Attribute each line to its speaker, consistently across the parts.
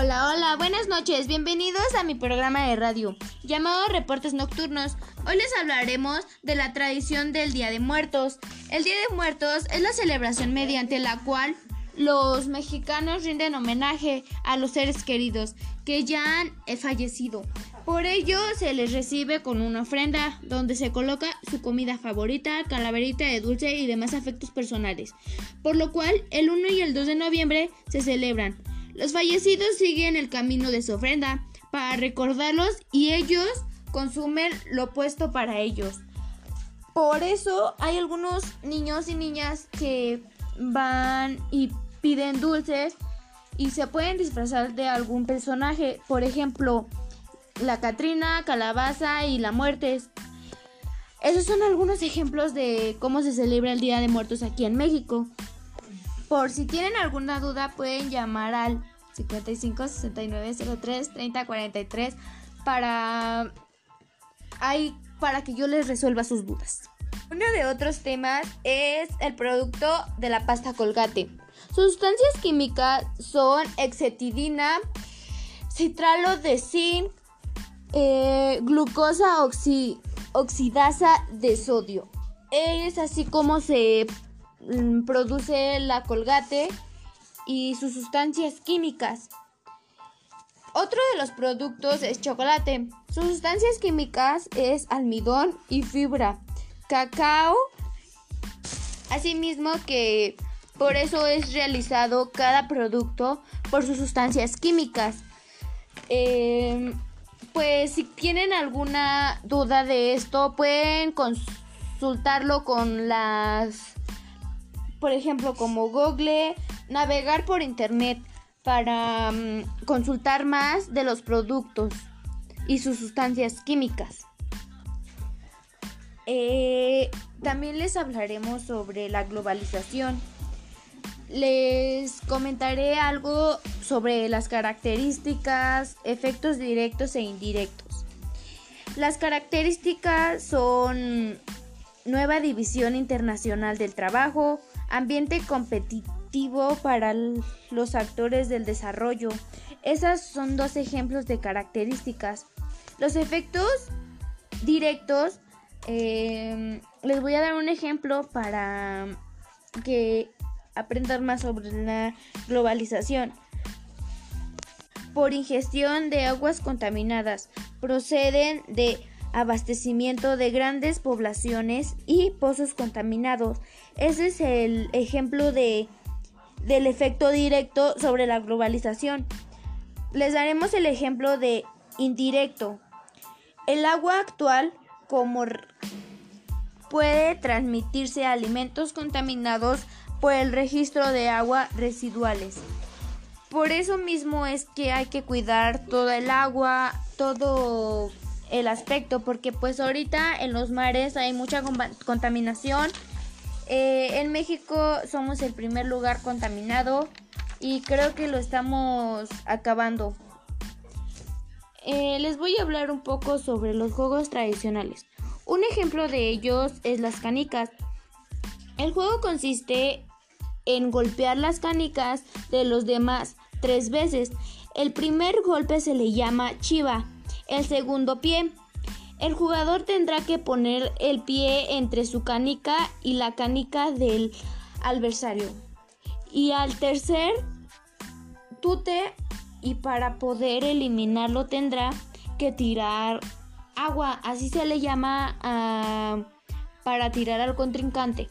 Speaker 1: Hola, hola, buenas noches, bienvenidos a mi programa de radio llamado Reportes Nocturnos. Hoy les hablaremos de la tradición del Día de Muertos. El Día de Muertos es la celebración mediante la cual los mexicanos rinden homenaje a los seres queridos que ya han fallecido. Por ello se les recibe con una ofrenda donde se coloca su comida favorita, calaverita de dulce y demás afectos personales. Por lo cual el 1 y el 2 de noviembre se celebran. Los fallecidos siguen el camino de su ofrenda para recordarlos y ellos consumen lo puesto para ellos. Por eso hay algunos niños y niñas que van y piden dulces y se pueden disfrazar de algún personaje, por ejemplo, la Catrina, Calabaza y la Muertes. Esos son algunos ejemplos de cómo se celebra el Día de Muertos aquí en México. Por si tienen alguna duda pueden llamar al 55 69 03 30 43 para para que yo les resuelva sus dudas. Uno de otros temas es el producto de la pasta colgate. Sustancias químicas son exetidina, citralo de zinc, eh, glucosa oxidasa de sodio. Es así como se mm, produce la colgate y sus sustancias químicas. Otro de los productos es chocolate. Sus sustancias químicas es almidón y fibra, cacao, asimismo que por eso es realizado cada producto por sus sustancias químicas. Em, pues si tienen alguna duda de esto, pueden consultarlo con las, por ejemplo, como Google, navegar por internet para mm, consultar más de los productos y sus sustancias químicas. Eh, también les hablaremos sobre la globalización les comentaré algo sobre las características, efectos directos e indirectos. Las características son nueva división internacional del trabajo, ambiente competitivo para los actores del desarrollo. Esas son dos ejemplos de características. Los efectos directos, eh, les voy a dar un ejemplo para que aprender más sobre la globalización. Por ingestión de aguas contaminadas, proceden de abastecimiento de grandes poblaciones y pozos contaminados. Ese es el ejemplo de, del efecto directo sobre la globalización. Les daremos el ejemplo de indirecto. El agua actual como puede transmitirse a alimentos contaminados por el registro de agua residuales. Por eso mismo es que hay que cuidar toda el agua, todo el aspecto, porque pues ahorita en los mares hay mucha contaminación. Eh, en México somos el primer lugar contaminado y creo que lo estamos acabando. Eh, les voy a hablar un poco sobre los juegos tradicionales. Un ejemplo de ellos es las canicas. El juego consiste en golpear las canicas de los demás tres veces. El primer golpe se le llama chiva, el segundo pie. El jugador tendrá que poner el pie entre su canica y la canica del adversario. Y al tercer tute y para poder eliminarlo tendrá que tirar agua, así se le llama ah, para tirar al contrincante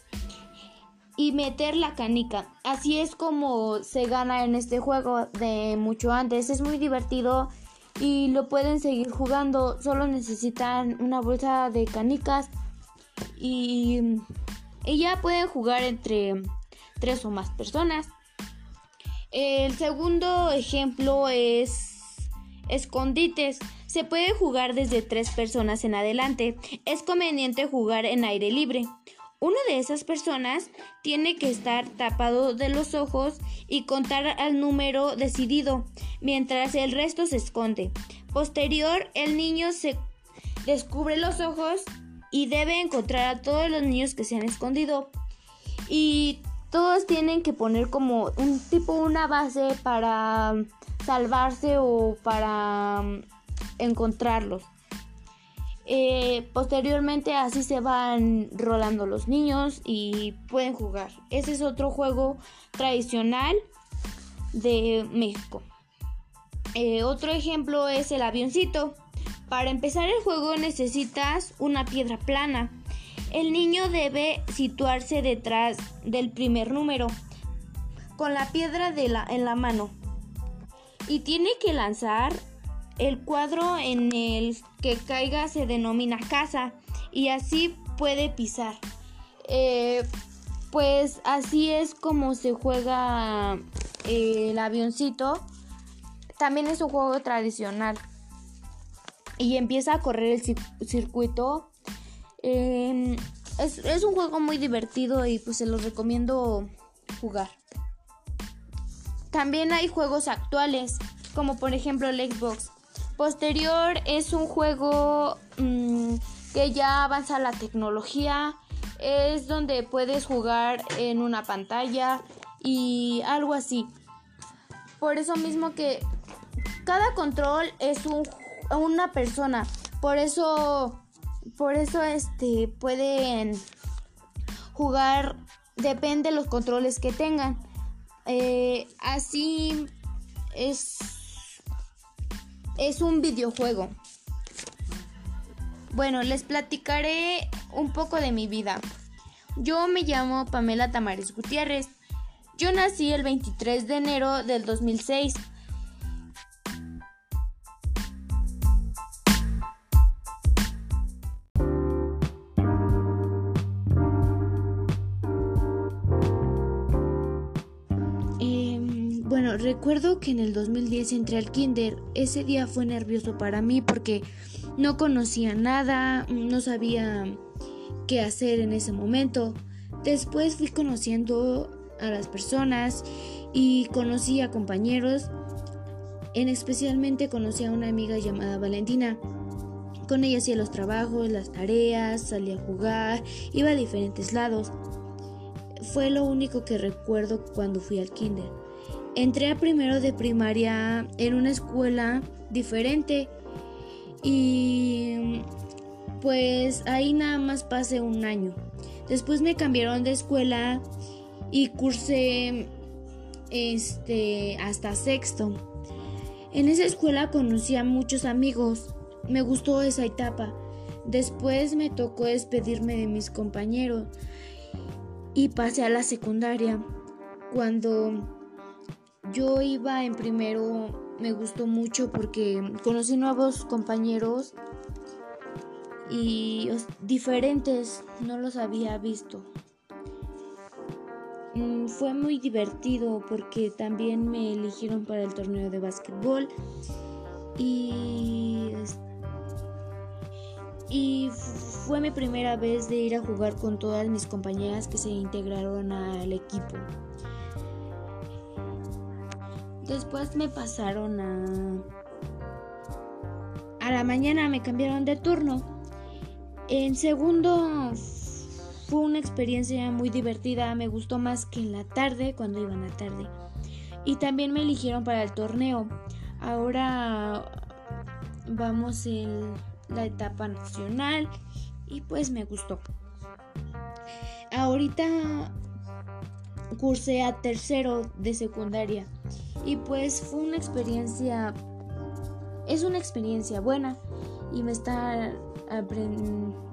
Speaker 1: y meter la canica. Así es como se gana en este juego de mucho antes. Es muy divertido y lo pueden seguir jugando. Solo necesitan una bolsa de canicas y, y ya pueden jugar entre tres o más personas. El segundo ejemplo es escondites. Se puede jugar desde tres personas en adelante. Es conveniente jugar en aire libre. Una de esas personas tiene que estar tapado de los ojos y contar al número decidido, mientras el resto se esconde. Posterior, el niño se descubre los ojos y debe encontrar a todos los niños que se han escondido. Y todos tienen que poner como un tipo una base para salvarse o para mm, encontrarlos. Eh, posteriormente así se van rolando los niños y pueden jugar. Ese es otro juego tradicional de México. Eh, otro ejemplo es el avioncito. Para empezar el juego necesitas una piedra plana. El niño debe situarse detrás del primer número con la piedra en la mano y tiene que lanzar el cuadro en el que caiga se denomina casa y así puede pisar. Eh, pues así es como se juega eh, el avioncito. También es un juego tradicional. Y empieza a correr el circuito. Em, es, es un juego muy divertido y pues se los recomiendo jugar. También hay juegos actuales, como por ejemplo el Xbox. Posterior es un juego mm, que ya avanza la tecnología, es donde puedes jugar en una pantalla y algo así. Por eso mismo que cada control es una persona. Por eso, por eso este pueden jugar. Depende de los controles que tengan. Eh, así es es un videojuego. Bueno, les platicaré un poco de mi vida. Yo me llamo Pamela Tamares Gutiérrez. Yo nací el 23 de enero del 2006. Recuerdo que en el 2010 entré al kinder. Ese día fue nervioso para mí porque no conocía nada, no sabía qué hacer en ese momento. Después fui conociendo a las personas y conocí a compañeros. En especialmente conocí a una amiga llamada Valentina. Con ella hacía los trabajos, las tareas, salía a jugar, iba a diferentes lados. Fue lo único que recuerdo cuando fui al kinder. Entré a primero de primaria en una escuela diferente y pues ahí nada más pasé un año. Después me cambiaron de escuela y cursé este hasta sexto. En esa escuela conocí a muchos amigos. Me gustó esa etapa. Después me tocó despedirme de mis compañeros y pasé a la secundaria. Cuando yo iba en primero, me gustó mucho porque conocí nuevos compañeros y diferentes, no los había visto. Mm, fue muy divertido porque también me eligieron para el torneo de básquetbol y, y fue mi primera vez de ir a jugar con todas mis compañeras que se integraron al equipo. Después me pasaron a... A la mañana me cambiaron de turno. En segundo fue una experiencia muy divertida, me gustó más que en la tarde, cuando iba en la tarde. Y también me eligieron para el torneo. Ahora vamos en la etapa nacional y pues me gustó. Ahorita cursé a tercero de secundaria y pues fue una experiencia, es una experiencia buena y me está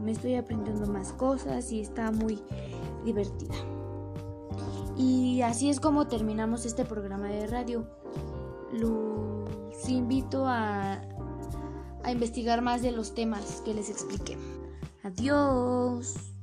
Speaker 1: me estoy aprendiendo más cosas y está muy divertida. Y así es como terminamos este programa de radio. Los invito a, a investigar más de los temas que les expliqué. Adiós.